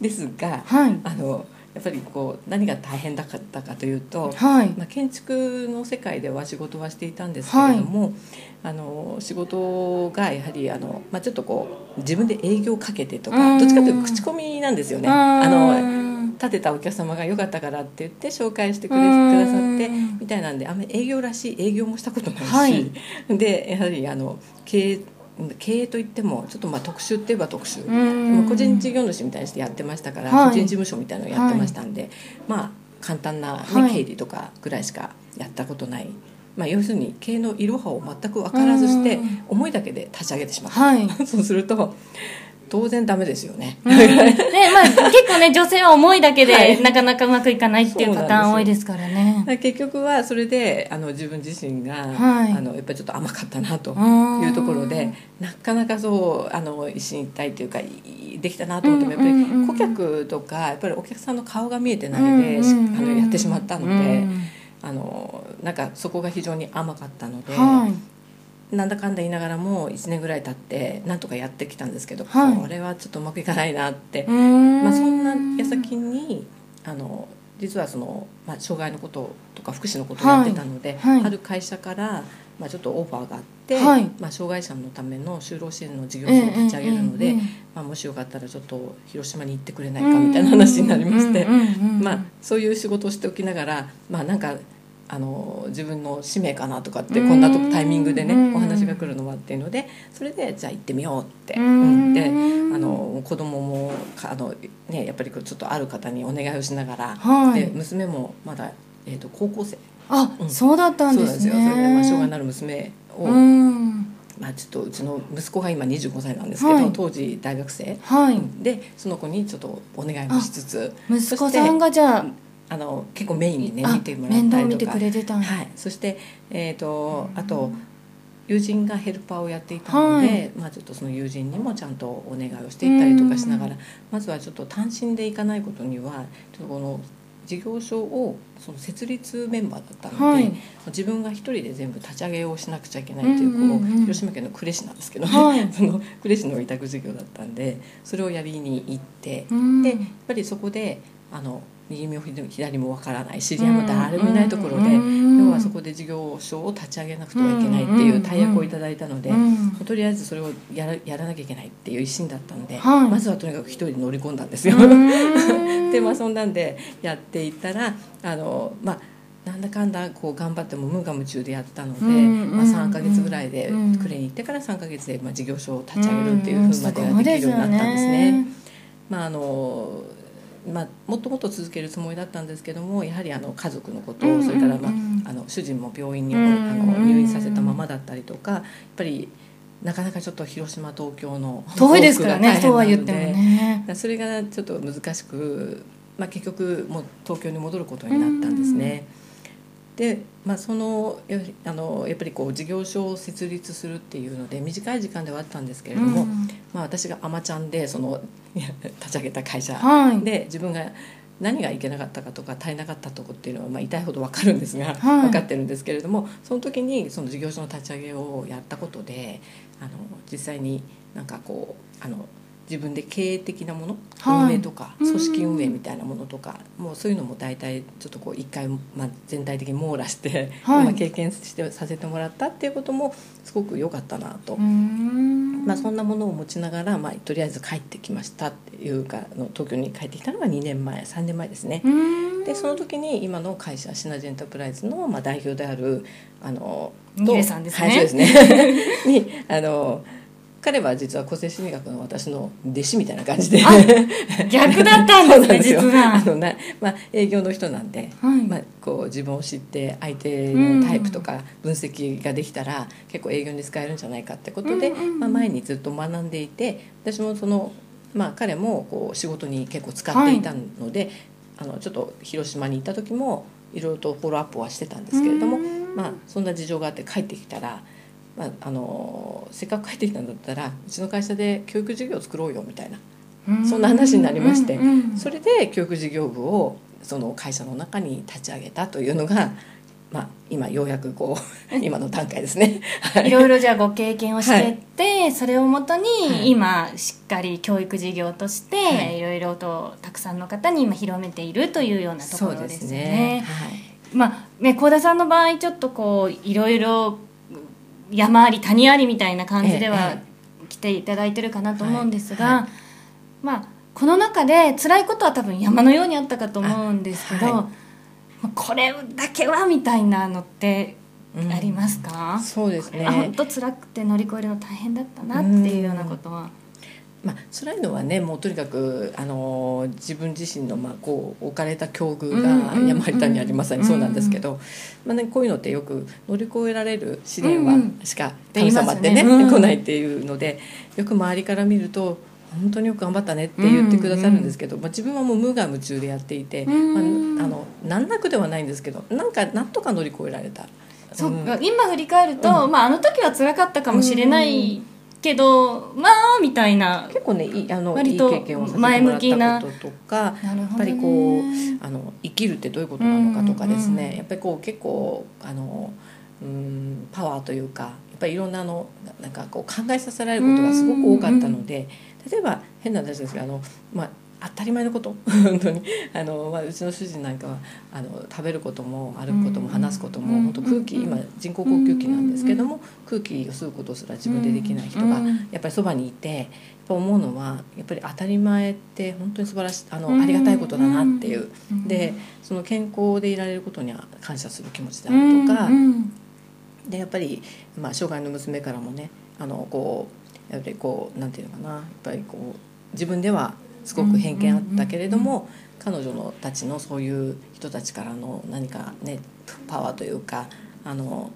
ですが、はい。あのやっぱりこう何が大変だったかというと、はい。まあ、建築の世界では仕事はしていたんですけれども、あの仕事がやはりあの、まあ、ちょっとこう自分で営業をかけてとうん。かどっちかというと口コミなんですよね。ああのの立てたお客様が良かったからって言って紹介してくれくださってうん。みたいなんであんまり営業らしい営業もしたことないし、はい。でやはりあの経営経営といってもちょっとまあ特殊って言えば特殊、うん。個人事業主みたいにしてやってましたから、はい。個人事務所みたいなのをやってましたんで、まあ簡単な、ねはい。経理とかぐらいしかやったことない、まあ、要するに経営のいろはを全く分からずしてうん。思いだけで立ち上げてしまった、はい。そうすると当然ダメですよね。うん。ねまあ、結構ね女性は思いだけで、はい。なかなかうまくいかないっていうパターン多いですからね。結局はそれであの自分自身が、はい。あのやっぱりちょっと甘かったなとうん。いうところでなかなかそうあの一心一体というかいできたなと思ってもやっぱり顧客とかやっぱりお客さんの顔が見えてないで、しうんうんうん。あのやってしまったので、うん。あのなんかそこが非常に甘かったので、はいなんだかんだ言いながらも1年ぐらい経ってなんとかやってきたんですけど、はい。これはちょっとうまくいかないなって。まあ、そんな矢先にあの実はその、まあ、障害のこととか福祉のことをやってたので、はい。はい。ある会社から、まあ、ちょっとオファーがあって、はい。まあ、障害者のための就労支援の事業所を立ち上げるので、まあ、もしよかったらちょっと広島に行ってくれないかみたいな話になりまして、まあ、そういう仕事をしておきながら、まあ、なんかあの自分の使命かなとかってこんなとタイミングでねうん。お話が来るのはっていうのでそれでじゃあ行ってみようって、ううん。んであの子供もかあのねやっぱりこうちょっとある方にお願いをしながら、はい。で娘もまだ、えー、と高校生。あ、うん。そうだったんそうなんですですねよ。それで、まあ、障害のある娘を、うん。まあ、ちょっとうちの息子が今25歳なんですけど、はい。当時大学生、はい、うんでその子にちょっとお願いもしつつ。息子さんがじゃああの結構メインにねあ見てもらったり面とかはい、そして、えー、とあと友人がヘルパーをやっていたので、はい。まあ、ちょっとその友人にもちゃんとお願いをしていったりとかしながらまずはちょっと単身で行かないことにはちょっとこの事業所をその設立メンバーだったので、はい。自分が一人で全部立ち上げをしなくちゃいけないという,、こう広島県の呉市なんですけどね、はい。その呉市の委託事業だったんでそれをやりに行って。うん。でやっぱりそこであの右も左もわからない知り合いも誰もいないところで、うん要はそこで事業所を立ち上げなくてはいけないっていう大役をいただいたので、うん。とりあえずそれをやらやらなきゃいけないっていう一心だったので、はい。まずはとにかく一人で乗り込んだんですよ。うん。でまあそんなんでやっていったらあのまあなんだかんだこう頑張っても無我夢中でやったので、うんまあ、3か月ぐらいでうん。呉に行ってから3か月でまあ事業所を立ち上げるっていうふうまでができるようになったんですね。まああのまあ、もっともっと続けるつもりだったんですけどもやはりあの家族のこと、うんそれから、まあうん。あの主人も病院に、うんあの入院させたままだったりとかやっぱりなかなかちょっと広島東京の遠いですからねそうは言ってもね。それがちょっと難しく、まあ、結局もう東京に戻ることになったんですね。で、まあ、そのあのやっぱりこう事業所を設立するっていうので短い時間ではあったんですけれども、うん。まあ、私が「あまちゃん」でそのいや立ち上げた会社はい。で自分が何がいけなかったかとか足りなかったとこっていうのは、まあ、痛いほど分かるんですが、はい。分かってるんですけれどもその時にその事業所の立ち上げをやったことであの実際になんかこうあの自分で経営的なもの、はい。運営とか組織運営みたいなものとかもうそういうのも大体ちょっとこう一回、まあ、全体的に網羅して、はい。まあ経験してさせてもらったっていうこともすごく良かったなと。うん。まあ、そんなものを持ちながら、まあ、とりあえず帰ってきましたっていうかあの東京に帰ってきたのが2年前3年前ですね。うん。でその時に今の会社シナジエンタープライズの、まあ、代表であるあのミレさんですね。はい、そうですね。にあの彼は実は個性心理学の私の弟子みたいな感じで。あ逆だったんですね 実は。あのな、まあ、営業の人なんで、はい。まあ、こう自分を知って相手のタイプとか分析ができたら結構営業に使えるんじゃないかってことで、うんうんうん。まあ、前にずっと学んでいて私もその、まあ、彼もこう仕事に結構使っていたので、あのちょっと広島に行った時もいろいろとフォローアップはしてたんですけれども、うん。まあ、そんな事情があって帰ってきたら。まあ、あのせっかく帰ってきたんだったらうちの会社で教育事業を作ろうよみたいなそんな話になりましてそれで教育事業部をその会社の中に立ち上げたというのがまあ、今ようやくこう今の段階ですね。い。ろいろじゃあご経験をしてって、それをもとに今しっかり教育事業として、はい。い、ろいろとたくさんの方に今広めているというようなところですすね。ね。。はい。まあね幸田さんの場合ちょっとこういろいろ山あり谷ありみたいな感じではえ来ていただいてるかなと思うんですが、まあこの中で辛いことは多分山のようにあったかと思うんですけど、これだけはみたいなのってうんありますか、そうですねあ本当辛くて乗り越えるの大変だったなっていうようなことは。まあ辛いのはねもうとにかくあの自分自身のまあこう置かれた境遇うんがうん山あり谷ありまさにそうなんですけど、まあね、こういうのってよく乗り越えられる試練はうんうん。しか神様ってね、来ないっていうのでよく周りから見ると本当によく頑張ったねって言ってくださるんですけど、まあ、自分はもう無我夢中でやっていて、あ、あの難なくではないんですけどなんかなんとか乗り越えられた。そううん。今振り返ると、まあ、あの時は辛かったかもしれないけど、まあみたいな結構ねいいあのいい割と経験をさせてもらったこととかね。やっぱりこうあの生きるってどういうことなのかとかですね、うんうんやっぱりこう結構あのうんパワーというかやっぱりいろんなあのななんかこう考えさせられることがすごく多かったので、例えば変な話ですけどあの、まあ、当たり前のこと。本当に。あの、まあ、うちの主人なんかはあの食べることも歩くこともうん。話すことうん。も本当空気今人工呼吸器なんですけども空気を吸うことすら自分でできない人がうん。やっぱりそばにいてやっぱ思うのはやっぱり当たり前って本当に素晴らしいあの、うん。ありがたいことだなっていう、うん。でその健康でいられることには感謝する気持ちであるとか、うん。でやっぱり、まあ、障害の娘からもねあのこうやっぱりこうなんていうのかなやっぱりこう自分ではすごく偏見あったけれども、彼女のたちのそういう人たちからの何かねパワーというかあの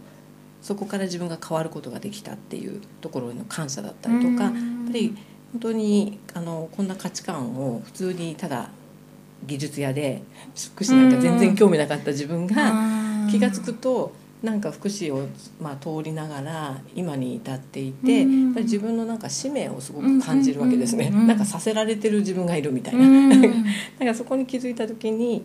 そこから自分が変わることができたっていうところへの感謝だったりとか、やっぱり本当にあのこんな価値観を普通にただ技術屋で福祉なんか全然興味なかった自分が気が付くとなんか福祉を、まあ、通りながら今に至っていて、自分のなんか使命をすごく感じるわけですね、なんかさせられてる自分がいるみたいな、うん なんかそこに気づいた時に、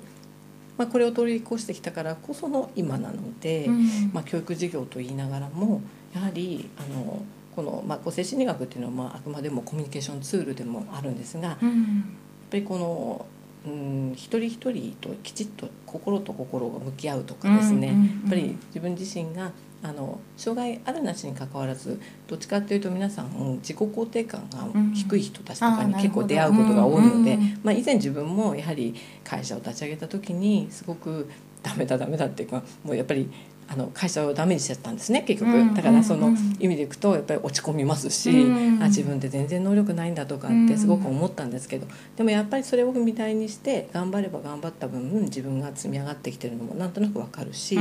まあ、これを通り越してきたからこその今なので、うん。まあ、教育事業と言いながらもやはりあのこの、まあ、個性心理学っていうのは、まあ、あくまでもコミュニケーションツールでもあるんですがやっうんぱりこの、うん、一人一人ときちっと心と心が向き合うとかですね、やっぱり自分自身があの障害あるなしにかかわらずどっちかっていうと皆さんうん自己肯定感が低い人たちとかに結構出会うことが多いので、まあ、以前自分もやはり会社を立ち上げた時にすごくダメだダメだっていうかもうやっぱりあの会社をダメにしちゃったんですね結局、うんだからそのうん意味でいくとやっぱり落ち込みますし、うん。あ自分って全然能力ないんだとかってすごく思ったんですけど、でもやっぱりそれを踏み台にして頑張れば頑張った分自分が積み上がってきてるのもなんとなくわかるし、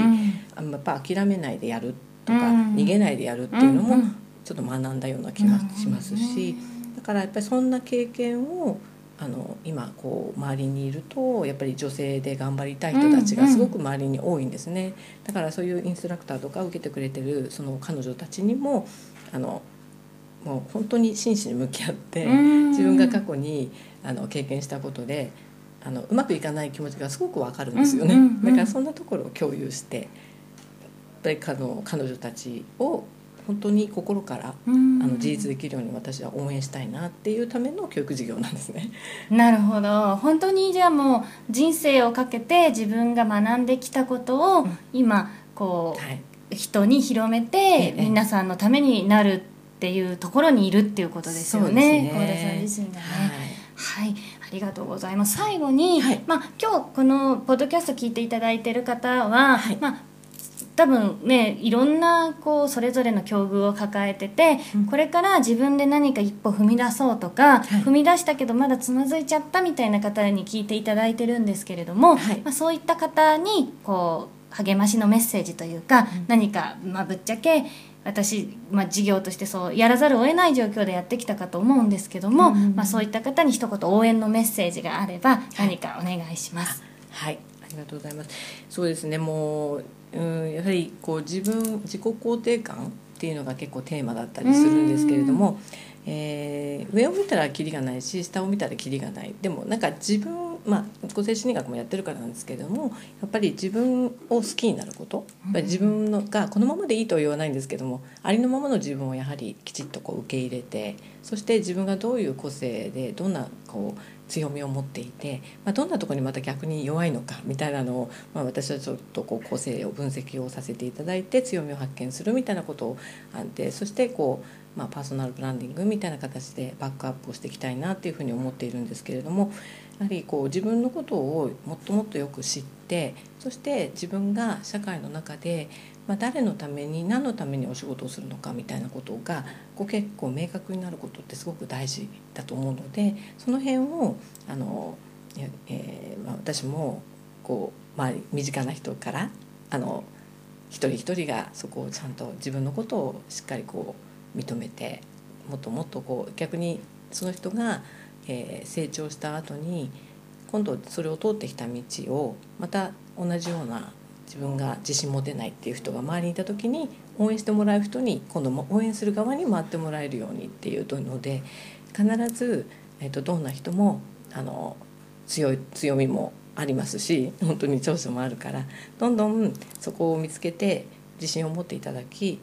あのやっぱ諦めないでやるとか、うん。逃げないでやるっていうのもうんうん。ちょっと学んだような気がしますし、だからやっぱりそんな経験をあの今こう周りにいるとやっぱり女性で頑張りたい人たちがすごく周りに多いんですね、だからそういうインストラクターとか受けてくれてるその彼女たちにもあのもう本当に真摯に向き合ってうん。自分が過去にあの経験したことであのうまくいかない気持ちがすごくわかるんですよね、うんうんうんだからそんなところを共有してやっぱり彼女たちを本当に心からあの自立できるように私は応援したいなっていうための教育事業なんですね。なるほど。本当にじゃあもう人生をかけて自分が学んできたことをうん。今こはい、う人に広めてええ。皆さんのためになるっていうところにいるっていうことですよね。小田さん自身がね。はい、ありがとうございます。最後に、はい。まあ今日このポッドキャスト聞いていただいている方は、はい。まあ多分ねいろんなこうそれぞれの境遇を抱えてて、うん。これから自分で何か一歩踏み出そうとか、はい。踏み出したけどまだつまずいちゃったみたいな方に聞いていただいてるんですけれども、はい。まあ、そういった方にこう励ましのメッセージというか、うん。何か、まあ、ぶっちゃけ私、まあ、事業としてそうやらざるを得ない状況でやってきたかと思うんですけども、うんまあ、そういった方に一言応援のメッセージがあれば何かお願いします。はい、ありがとうございます。そうですね、もう、うん、やはりこう自分自己肯定感っていうのが結構テーマだったりするんですけれども、えー上を見たらキリがないし、下を見たらキリがない。でもなんか自分まあ、個性心理学もやってるからなんですけれどもやっぱり自分を好きになること自分のがこのままでいいとは言わないんですけどもありのままの自分をやはりきちっとこう受け入れてそして自分がどういう個性でどんなこう強みを持っていて、まあ、どんなところにまた逆に弱いのかみたいなのを、まあ、私はちょっとこう個性を分析をさせていただいて強みを発見するみたいなことをあってそしてこうまあ、パーソナルブランディングみたいな形でバックアップをしていきたいなっていうふうに思っているんですけれどもやはりこう自分のことをもっともっとよく知ってそして自分が社会の中で、まあ、誰のために何のためにお仕事をするのかみたいなことがこう結構明確になることってすごく大事だと思うのでその辺をあの、えーまあ、私もこう、まあ、身近な人からあの一人一人がそこをちゃんと自分のことをしっかりこう認めてもっともっとこう逆にその人が、えー、成長した後に今度それを通ってきた道をまた同じような自分が自信持てないっていう人が周りにいた時に応援してもらう人に今度も応援する側に回ってもらえるようにっていうので必ず、えーと、どんな人もあの強い強みもありますし本当に長所もあるからどんどんそこを見つけて自信を持っていただき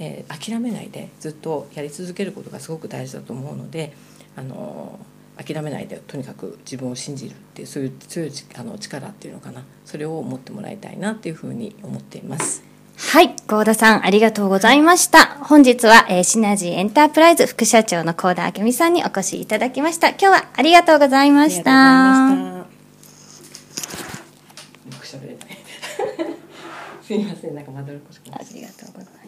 えー、諦めないでずっとやり続けることがすごく大事だと思うのであの諦めないでとにかく自分を信じるっていうそういう強いあの力っていうのかなそれを持ってもらいたいなっていうふうに思っています。はい。高田さん、ありがとうございました。本日は、えー、シナジーエンタープライズ副社長の高田明美さんにお越しいただきました。今日はありがとうございました。すいません、なんかまどろっこしくありがとうございます。